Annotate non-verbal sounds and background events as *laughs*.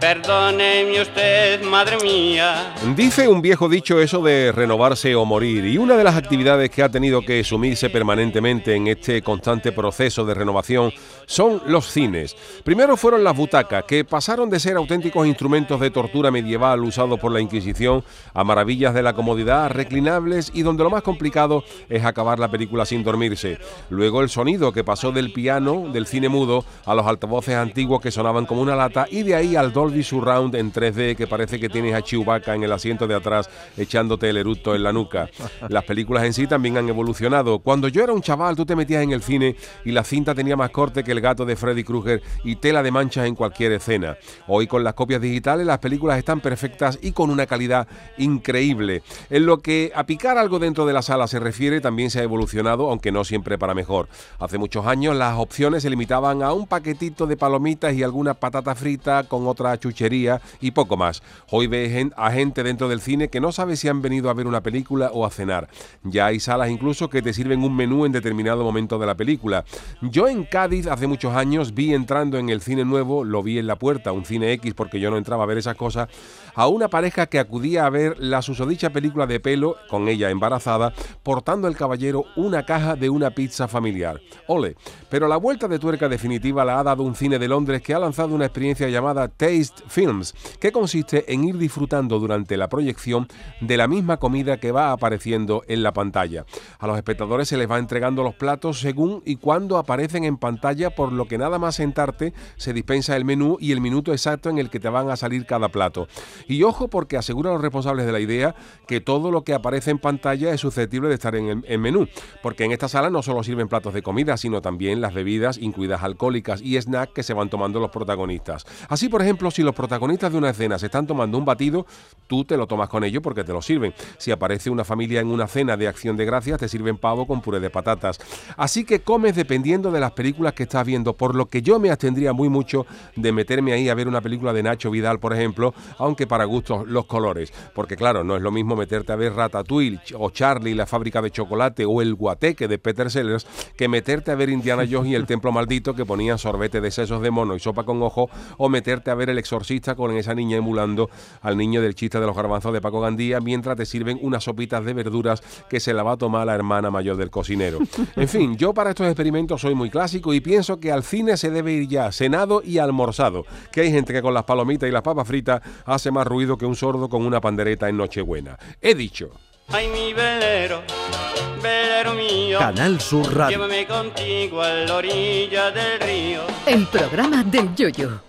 Perdóneme usted, madre mía. Dice un viejo dicho eso de renovarse o morir, y una de las actividades que ha tenido que sumirse permanentemente en este constante proceso de renovación son los cines. Primero fueron las butacas, que pasaron de ser auténticos instrumentos de tortura medieval usados por la Inquisición a maravillas de la comodidad, reclinables y donde lo más complicado es acabar la película sin dormirse. Luego el sonido, que pasó del piano, del cine mudo, a los altavoces antiguos que sonaban como una lata, y de ahí al Dolby Surround en 3D que parece que tienes a Chewbacca en el asiento de atrás echándote el eructo en la nuca. *laughs* Las películas en sí también han evolucionado. Cuando yo era un chaval, tú te metías en el cine y la cinta tenía más corte que el gato de Freddy Krueger y tela de manchas en cualquier escena. Hoy con las copias digitales las películas están perfectas y con una calidad increíble. En lo que a picar algo dentro de la sala se refiere, también se ha evolucionado, aunque no siempre para mejor. Hace muchos años las opciones se limitaban a un paquetito de palomitas y alguna patata frita con otra chuchería y poco más. Hoy ves a gente dentro del cine que no sabe si han venido a ver una película o a cenar. Ya hay salas incluso que te sirven un menú en determinado momento de la película. Yo en Cádiz hace muchos años vi entrando en el cine nuevo, lo vi en la puerta, un cine X porque yo no entraba a ver esas cosas, a una pareja que acudía a ver la susodicha película de pelo, con ella embarazada, portando el caballero una caja de una pizza familiar. Ole, pero la vuelta de tuerca definitiva la ha dado un cine de Londres que ha lanzado una experiencia llamada Taste Films, que consiste en ir disfrutando durante la proyección de la misma comida que va apareciendo en la pantalla. A los espectadores se les va entregando los platos según y cuando aparecen en pantalla, por lo que nada más sentarte se dispensa el menú y el minuto exacto en el que te van a salir cada plato. Y ojo porque asegura a los responsables de la idea que todo lo que aparece en pantalla es susceptible de estar en el menú, porque en esta sala no solo sirven platos de comida, sino también las bebidas, incluidas alcohólicas y snacks que se van tomando los protagonistas. Así, por ejemplo, si los protagonistas de una escena se están tomando un batido, tú te lo tomas con ellos porque te lo sirven. Si aparece una familia en una cena de acción de gracias, te sirven pavo con puré de patatas. Así que comes dependiendo de las películas que estás viendo, por lo que yo me abstendría muy mucho de meterme ahí a ver una película de Nacho Vidal, por ejemplo, aunque para gustos los colores. Porque claro, no es lo mismo meterte a ver Ratatouille o Charlie, la fábrica de chocolate o El Guateque de Peter Sellers que meterte a ver Indiana Jones y el templo maldito que ponían sorbete de sesos de mono y sopa con ojo o meterte a ver El exorcista con esa niña emulando al niño del chiste de los garbanzos de Paco Gandía mientras te sirven unas sopitas de verduras que se la va a tomar la hermana mayor del cocinero. *laughs* En fin, yo para estos experimentos soy muy clásico y pienso que al cine se debe ir ya cenado y almorzado, que hay gente que con las palomitas y las papas fritas hace más ruido que un sordo con una pandereta en Nochebuena. He dicho. Ay, mi velero, velero mío. Canal Sur Radio. Llévame contigo a la orilla del río. El programa del Yoyo.